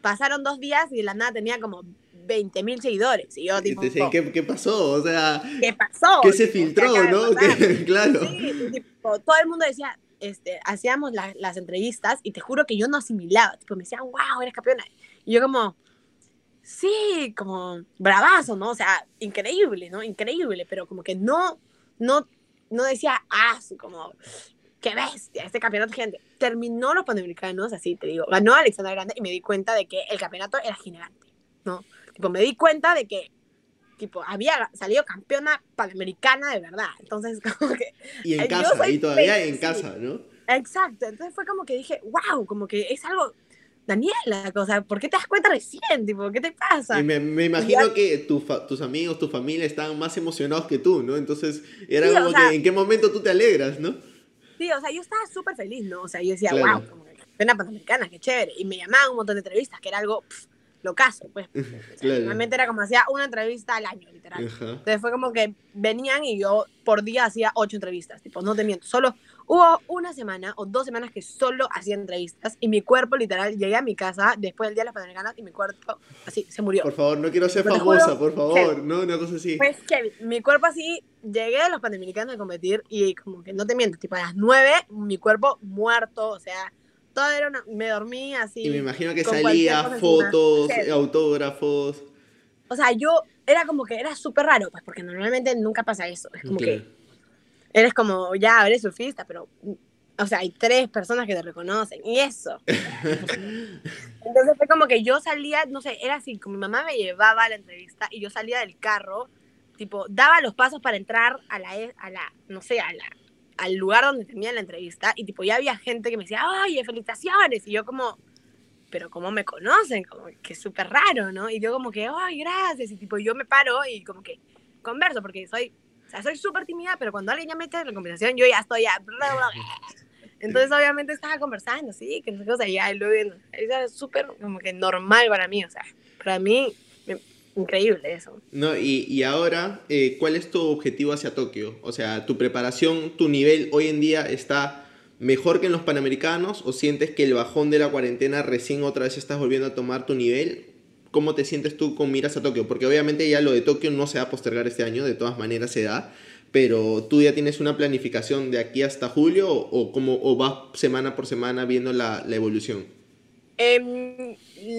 pasaron dos días y de la nada tenía como 20 mil seguidores. Y yo, tipo. ¿qué, ¿qué, pasó? O sea. ¿Qué pasó? ¿Qué se filtró, no? claro. Sí, tipo, todo el mundo decía, este, hacíamos las entrevistas y te juro que yo no asimilaba. Tipo, me decían, wow, eres campeona. Y yo, como, sí, como, bravazo, ¿no? O sea, increíble, ¿no? Increíble, pero como que no, no, no decía, ah, como, qué bestia, este campeonato gente. Terminó los panamericanos, así te digo, ganó Alexandra Grande y me di cuenta de que el campeonato era gigante, ¿no? Tipo, me di cuenta de que tipo, había salido campeona panamericana de verdad. Entonces, como que... Y en casa, y todavía en casa, ¿no? Exacto. Entonces fue como que dije, wow, como que es algo... Daniela, o sea, ¿por qué te das cuenta recién? Tipo, ¿qué te pasa? Y me, me imagino que tus amigos, tu familia estaban más emocionados que tú, ¿no? Entonces era como que en qué momento tú te alegras, ¿no? Sí, o sea, yo estaba súper feliz, ¿no? O sea, yo decía, wow, como que campeona panamericana, qué chévere. Y me llamaban un montón de entrevistas, que era algo lo caso, pues. Realmente era como hacía una entrevista al año, literal. Entonces fue como que venían y yo por día hacía ocho entrevistas, tipo, no te miento, solo hubo una semana o dos semanas que solo hacía entrevistas y mi cuerpo, literal, llegué a mi casa después del Día de las Panamericanas y mi cuerpo así se murió. Por favor, no quiero ser famosa, por favor, no, una cosa así. Pues que mi cuerpo así, llegué a los Panamericanos a competir y como que no te miento, tipo a las nueve, mi cuerpo muerto, o sea todo era una, me dormí así. Y me imagino que salía fotos, autógrafos. O sea, yo era como que era súper raro, pues, porque normalmente nunca pasa eso. Es como que eres como, ya, eres surfista, pero, o sea, hay tres personas que te reconocen, y eso. Entonces fue como que yo salía, no sé, era así, como mi mamá me llevaba a la entrevista y yo salía del carro, tipo, daba los pasos para entrar a la, a la no sé, a la al lugar donde tenía la entrevista y tipo ya había gente que me decía, ay, felicitaciones. Y yo como, pero ¿cómo me conocen? Como que súper raro, ¿no? Y yo como que, ay, gracias. Y tipo yo me paro y como que converso porque soy, sea, soy súper tímida, pero cuando alguien ya mete en la conversación yo ya estoy ya... Entonces obviamente estaba conversando, sí, que no sé qué, o sea, ya luego, es súper como que normal para mí, o sea, para mí increíble eso. No, y, y ahora, eh, ¿cuál es tu objetivo hacia Tokio? O sea, ¿tu preparación, tu nivel hoy en día está mejor que en los Panamericanos o sientes que el bajón de la cuarentena recién otra vez estás volviendo a tomar tu nivel? ¿Cómo te sientes tú con miras a Tokio? Porque obviamente ya lo de Tokio no se va a postergar este año, de todas maneras se da, pero tú ya tienes una planificación de aquí hasta julio o, cómo, o vas semana por semana viendo la, la evolución? Eh,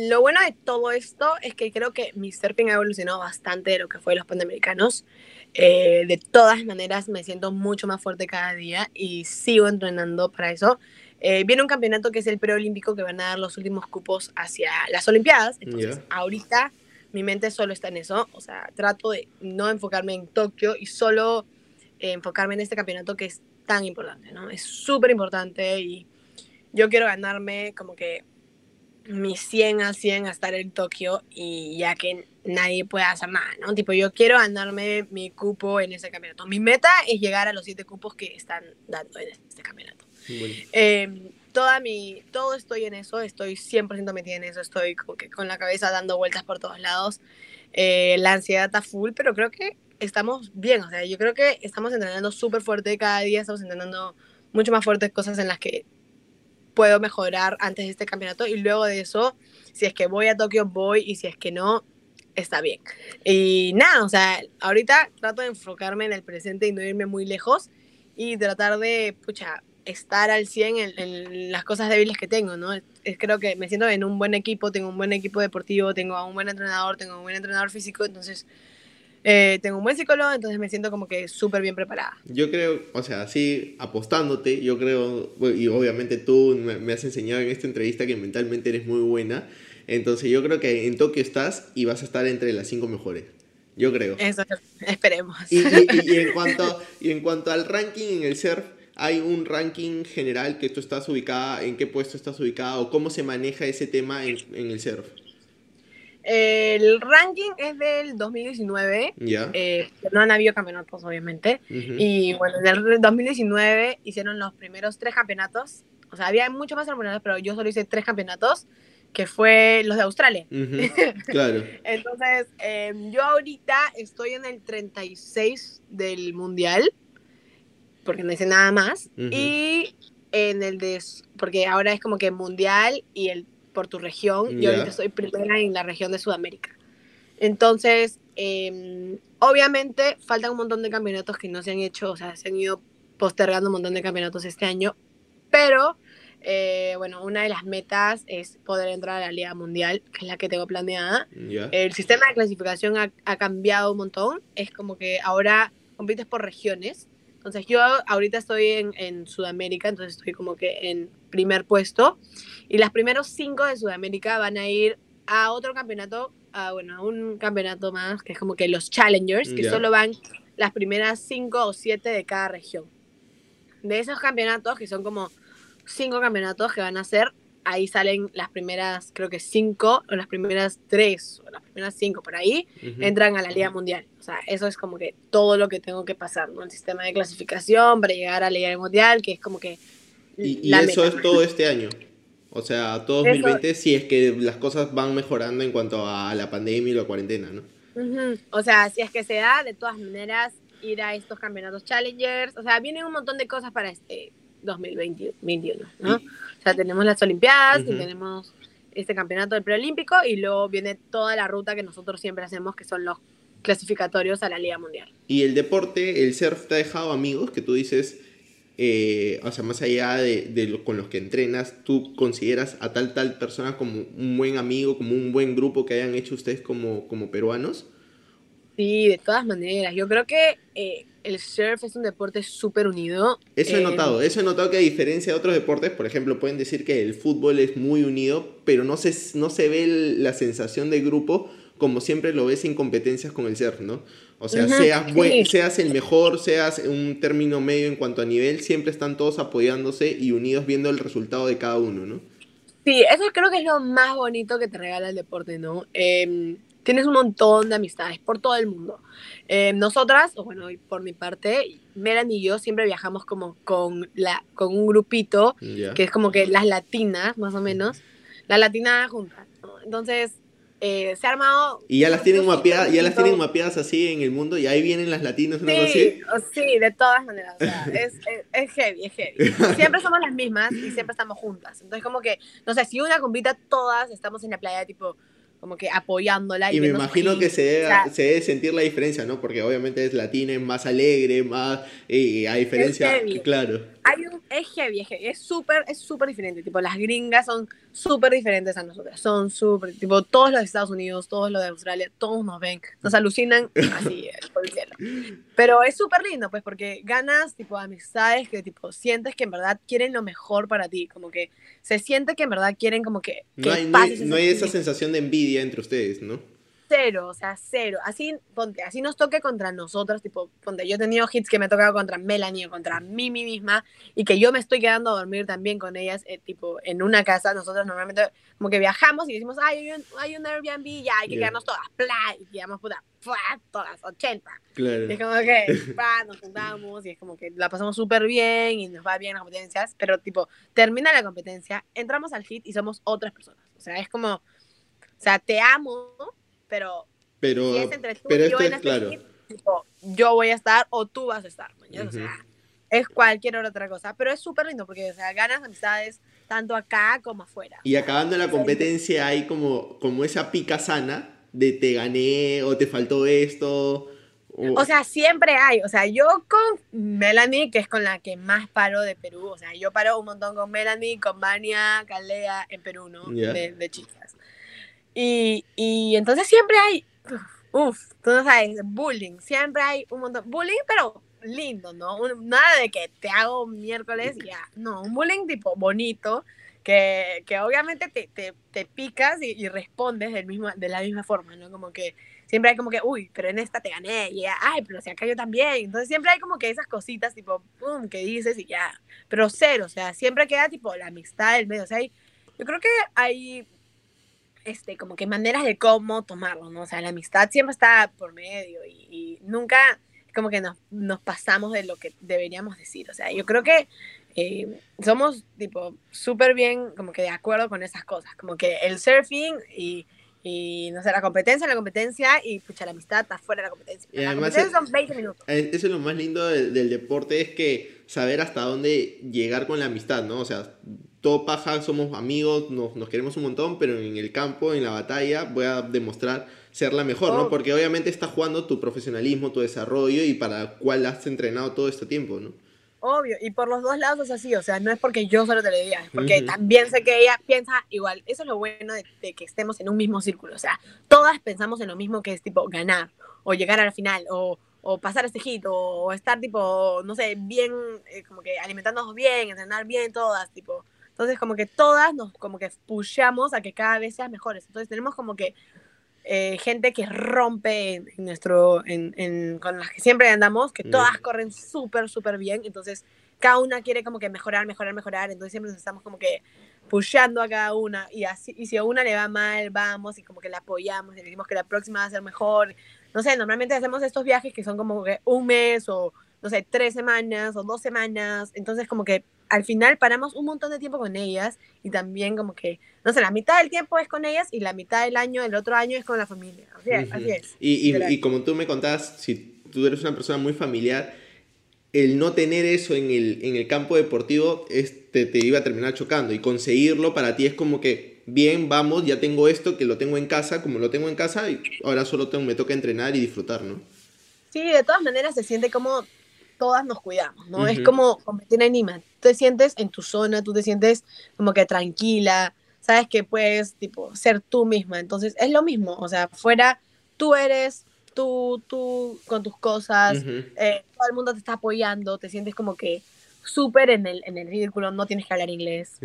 lo bueno de todo esto es que creo que mi surfing ha evolucionado bastante de lo que fue los Panamericanos. Eh, de todas maneras, me siento mucho más fuerte cada día y sigo entrenando para eso. Eh, viene un campeonato que es el preolímpico que van a dar los últimos cupos hacia las Olimpiadas. Entonces, ahorita mi mente solo está en eso. O sea, trato de no enfocarme en Tokio y solo eh, enfocarme en este campeonato que es tan importante, ¿no? Es súper importante y yo quiero ganarme como que mi 100 a 100 a estar en Tokio y ya que nadie puede hacer nada, ¿no? Tipo, yo quiero ganarme mi cupo en ese campeonato. Mi meta es llegar a los siete cupos que están dando en este campeonato. Em, toda mi, todo estoy en eso, estoy 100% metida en eso, estoy que con la cabeza dando vueltas por todos lados. Eh, la ansiedad está full, pero creo que estamos bien, o sea, yo creo que estamos entrenando súper fuerte cada día, estamos entrenando mucho más fuertes cosas en las que puedo mejorar antes de este campeonato y luego de eso, si es que voy a Tokio, voy y si es que no, está bien. Y nada, o sea, ahorita trato de enfocarme en el presente y no irme muy lejos y tratar de, pucha, estar al 100 en, en las cosas débiles que tengo, ¿no? Es, creo que me siento en un buen equipo, tengo un buen equipo deportivo, tengo a un buen entrenador, tengo un buen entrenador físico, entonces eh, tengo un buen psicólogo, entonces me siento como que súper bien preparada. Yo creo, o sea, así apostándote, yo creo, y obviamente tú me, has enseñado en esta entrevista que mentalmente eres muy buena, entonces yo creo que en Tokio estás y vas a estar entre las cinco mejores. Yo creo. Eso, esperemos. Y, y, en cuanto, y en cuanto al ranking en el surf, ¿hay un ranking general que tú estás ubicada, en qué puesto estás ubicada o cómo se maneja ese tema en, en el surf? El ranking es del 2019. Ya. Eh, no han habido campeonatos, obviamente. Y bueno, en el 2019 hicieron los primeros tres campeonatos. O sea, había muchos más campeonatos, pero yo solo hice tres campeonatos, que fue los de Australia. Claro. Entonces, em, yo ahorita estoy en el 36 del Mundial, porque no hice nada más. Y en el de. Porque ahora es como que Mundial y el por tu región. Yo ahorita soy primera en la región de Sudamérica. Entonces, em, obviamente faltan un montón de campeonatos que no se han hecho, o sea, se han ido postergando un montón de campeonatos este año, pero eh, bueno, una de las metas es poder entrar a la Liga Mundial, que es la que tengo planeada. El sistema de clasificación ha, ha, cambiado un montón, es como que ahora compites por regiones. Entonces yo ahorita estoy en, en Sudamérica, entonces estoy como que en primer puesto. Y las primeros cinco de Sudamérica van a ir a otro campeonato, a, bueno, a un campeonato más, que es como que los Challengers, que solo van las primeras cinco o siete de cada región. De esos campeonatos, que son como cinco campeonatos que van a ser, ahí salen las primeras, creo que cinco, o las primeras tres, o las primeras cinco por ahí, entran a la Liga Mundial. O sea, eso es como que todo lo que tengo que pasar, ¿no? El sistema de clasificación para llegar a la Liga Mundial, que es como que y, eso es todo este año. O sea, todo 2020 si es que las cosas van mejorando en cuanto a la pandemia y la cuarentena, ¿no? O sea, si es que se da, de todas maneras, ir a estos campeonatos Challengers. O sea, vienen un montón de cosas para este 2021, ¿no? O sea, tenemos las Olimpiadas y tenemos este campeonato del preolímpico y luego viene toda la ruta que nosotros siempre hacemos, que son los clasificatorios a la Liga Mundial. Y el deporte, el surf te ha dejado amigos que tú dices, eh, o sea, más allá de, de con los que entrenas, ¿tú consideras a tal tal persona como un buen amigo, como un buen grupo que hayan hecho ustedes como, como peruanos? Sí, de todas maneras. Yo creo que eh, el surf es un deporte súper unido. Eso he eh, notado. Eso he notado que a diferencia de otros deportes, por ejemplo, pueden decir que el fútbol es muy unido, pero no se, no se ve la sensación de grupo como siempre lo ves en competencias con el surf, ¿no? O sea, seas, seas el mejor, seas un término medio en cuanto a nivel, siempre están todos apoyándose y unidos viendo el resultado de cada uno, ¿no? Sí, eso creo que es lo más bonito que te regala el deporte, ¿no? Em, tienes un montón de amistades por todo el mundo. Em, nosotras, o bueno, por mi parte, Meran y yo siempre viajamos como con, la, con un grupito, que es como que las latinas, más o menos, las latinas juntas. Entonces, eh, se ha armado... Y ya las tienen mapeadas, ya las tienen mapeadas así en el mundo y ahí vienen las latinas, sí, así. Sí, de todas maneras. es, es, heavy, es heavy. Siempre somos las mismas y siempre estamos juntas. Entonces como que, no sé, si una compita, todas estamos en la playa tipo como que apoyándola. Y, me imagino que se debe, se debe sentir la diferencia, ¿no? Porque obviamente es latina, es más alegre, más... Y a diferencia, claro. Hay un, es heavy, es heavy, es súper, es súper diferente. Tipo, las gringas son súper diferentes a nosotras. Son súper, tipo, todos los de Estados Unidos, todos los de Australia, todos nos ven, nos alucinan así por el cielo. Pero es súper lindo, pues, porque ganas, tipo, amistades que, tipo, sientes que en verdad quieren lo mejor para ti. Como que se siente que en verdad quieren como que... no hay, no hay esa sensación de envidia entre ustedes, ¿no? Cero, o sea, cero. Así, ponte, así nos toque contra nosotras, tipo, ponte, yo he tenido hits que me he tocado contra Melanie o contra mí, misma, y que yo me estoy quedando a dormir también con ellas, eh, tipo, en una casa, nosotros normalmente como que viajamos y decimos, ay, hay un, hay un Airbnb, ya, hay que quedarnos todas, play, y quedamos, puta, todas, 80. Claro. Y es como que, nos juntamos, y es como que la pasamos súper bien, y nos va bien las competencias, pero, tipo, termina la competencia, entramos al hit y somos otras personas. O sea, es como, o sea, te amo, pero, pero, pero esto es este claro. yo voy a estar o tú vas a estar, o sea, es cualquier otra cosa, pero es súper lindo porque, o sea, ganas amistades tanto acá como afuera. Y acabando la competencia hay como, como esa pica sana de te gané o te faltó esto. O... sea, siempre hay. O sea, yo con Melanie, que es con la que más paro de Perú. O sea, yo paro un montón con Melanie, con Vania, Calea en Perú, ¿no? De, chicas. Y, y, entonces siempre hay, uff, tú no sabes, bullying. Siempre hay un montón. Bullying, pero lindo, ¿no? nada de que te hago miércoles y ya. No, un bullying tipo bonito que, que obviamente te, te, te picas y, respondes del mismo, de la misma forma, ¿no? Como que siempre hay como que, uy, pero en esta te gané, y ya, ay, pero si acá yo también. Entonces siempre hay como que esas cositas, tipo, pum, que dices y ya. Pero cero, o sea, siempre queda tipo la amistad del medio. O sea, yo creo que hay, este, como que maneras de cómo tomarlo, ¿no? O sea, la amistad siempre está por medio y, y nunca como que nos, nos pasamos de lo que deberíamos decir. O sea, yo creo que eh, somos tipo súper bien como que de acuerdo con esas cosas, como que el surfing y, y no sé, la competencia, la competencia y pucha, la amistad está fuera de la competencia. Y la además competencia son 20 minutos. Eso es lo más lindo del, del, deporte, es que saber hasta dónde llegar con la amistad, ¿no? O sea, todo paja, somos amigos, nos, nos queremos un montón, pero en el campo, en la batalla, voy a demostrar ser la mejor, ¿no? Porque obviamente estás jugando tu profesionalismo, tu desarrollo y para cuál has entrenado todo este tiempo, ¿no? Obvio, y por los dos lados es así, o sea, no es porque yo solo te lo diga, es porque también sé que ella piensa igual. Eso es lo bueno de, que estemos en un mismo círculo, o sea, todas pensamos en lo mismo que es tipo ganar, o llegar a la final, o, o pasar este hit, o, estar tipo, no sé, bien, eh, como que alimentándonos bien, entrenar bien, todas, tipo. Entonces, como que todas nos como que pushamos a que cada vez seas mejores. Entonces, tenemos como que eh, gente que rompe en, nuestro, en, con las que siempre andamos, que todas corren súper, súper bien, entonces cada una quiere como que mejorar, mejorar, mejorar, entonces siempre nos estamos como que pusheando a cada una. Y así, y si a una le va mal, vamos y como que la apoyamos y le decimos que la próxima va a ser mejor. No sé, normalmente hacemos estos viajes que son como que un mes o, no sé, tres semanas o dos semanas, entonces como que al final paramos un montón de tiempo con ellas y también como que, no sé, la mitad del tiempo es con ellas y la mitad del año, el otro año es con la familia. Así es. Así es y, y, y, como tú me contabas, si tú eres una persona muy familiar, el no tener eso en el, en el campo deportivo este, te iba a terminar chocando y conseguirlo para ti es como que, bien, vamos, ya tengo esto, que lo tengo en casa, como lo tengo en casa, y ahora solo tengo, me toca entrenar y disfrutar, ¿no? Sí, de todas maneras se siente como todas nos cuidamos, ¿no? Es como competir en IMA. Tú te sientes en tu zona, tú te sientes como que tranquila, sabes que puedes, tipo, ser tú misma. Entonces, es lo mismo, o sea, fuera tú eres tú, tú con tus cosas, eh, todo el mundo te está apoyando, te sientes como que súper en el, en el ridículo, no tienes que hablar inglés.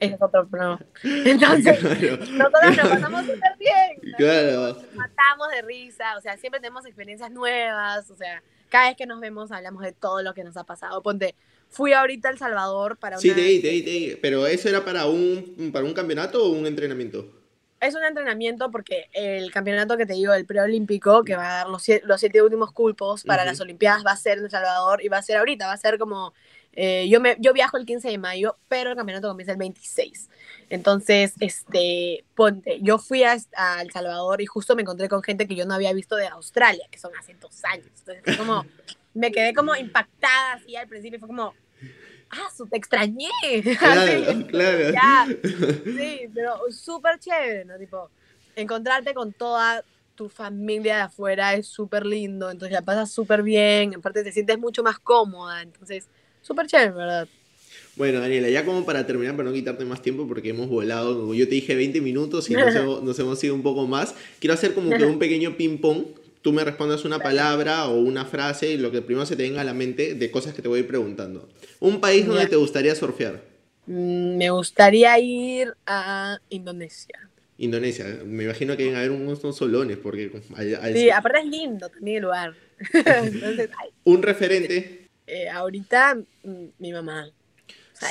Ese es otro problema. Entonces, nosotros nos pasamos súper bien. Claro. Nos matamos de risa, o sea, siempre tenemos experiencias nuevas, o sea, cada vez que nos vemos hablamos de todo lo que nos ha pasado. Ponte, fui ahorita a El Salvador para una... Sí, te te te pero ¿eso era para un, para un campeonato o un entrenamiento? Es un entrenamiento porque el campeonato que te digo, el preolímpico, que va a dar los siete, los siete últimos culpos para las Olimpiadas, va a ser en El Salvador y va a ser ahorita, va a ser como eh, yo, me, yo viajo el 15 de mayo, pero el campeonato comienza el 26. Entonces, este, ponte, yo fui a, El Salvador y justo me encontré con gente que yo no había visto de Australia, que son hace dos años. Entonces, como, me quedé como impactada así al principio, fue como, ah, su, te extrañé. Claro, claro. Ya, sí, pero súper chévere, ¿no? Tipo, encontrarte con toda tu familia de afuera es súper lindo, entonces la pasas súper bien, aparte te sientes mucho más cómoda, entonces súper chévere, ¿verdad? Bueno, Daniela, ya como para terminar, para no quitarte más tiempo, porque hemos volado, como yo te dije, 20 minutos y nos hemos, nos hemos ido un poco más, quiero hacer como que un pequeño ping-pong. Tú me respondes una palabra o una frase, y lo que primero se te venga a la mente de cosas que te voy a ir preguntando. ¿Un país donde te gustaría surfear? Mm, me gustaría ir a Indonesia. Indonesia, me imagino que deben haber unos solones, porque... Sí, aparte es lindo también el lugar. Un referente eh, ahorita mm, mi mamá.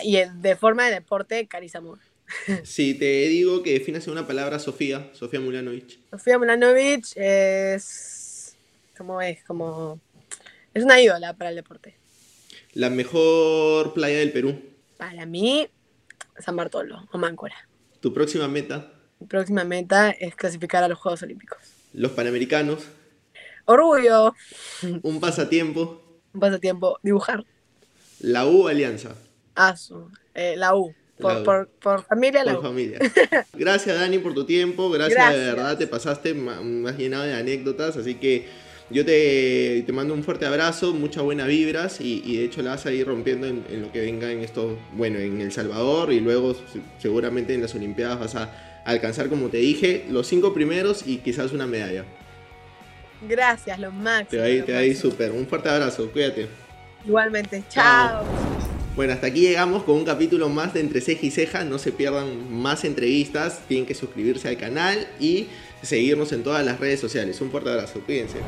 y de forma de deporte, Amor. Si te digo que definas una palabra Sofía, Sofía Mulanovic. Sofía Mulanovic es. ¿Cómo es? Como. Es una ídola para el deporte. La mejor playa del Perú. Para mí, San Bartolo o Máncora. ¿Tu próxima meta? Mi próxima meta es clasificar a los Juegos Olímpicos. ¿Los Panamericanos? Orgullo. Un pasatiempo. Un pasatiempo, dibujar. La U Alianza. Asu, eh, la U. Por, por, por, familia, la por familia. Gracias, Dani, por tu tiempo. Gracias, de verdad, te pasaste más llenado de anécdotas. Así que yo te, te, mando un fuerte abrazo, muchas buenas vibras y, y, de hecho la vas a ir rompiendo en, en, lo que venga en esto, bueno, en El Salvador y luego seguramente en las Olimpiadas vas a alcanzar, como te dije, los cinco primeros y quizás una medalla. Gracias, los máximos. Te va a ir, te va a ir súper. Un fuerte abrazo, cuídate. Igualmente, chao. Bueno, hasta aquí llegamos con un capítulo más de Entre Ceja y Ceja. No se pierdan más entrevistas. Tienen que suscribirse al canal y seguirnos en todas las redes sociales. Un fuerte abrazo. Cuídense.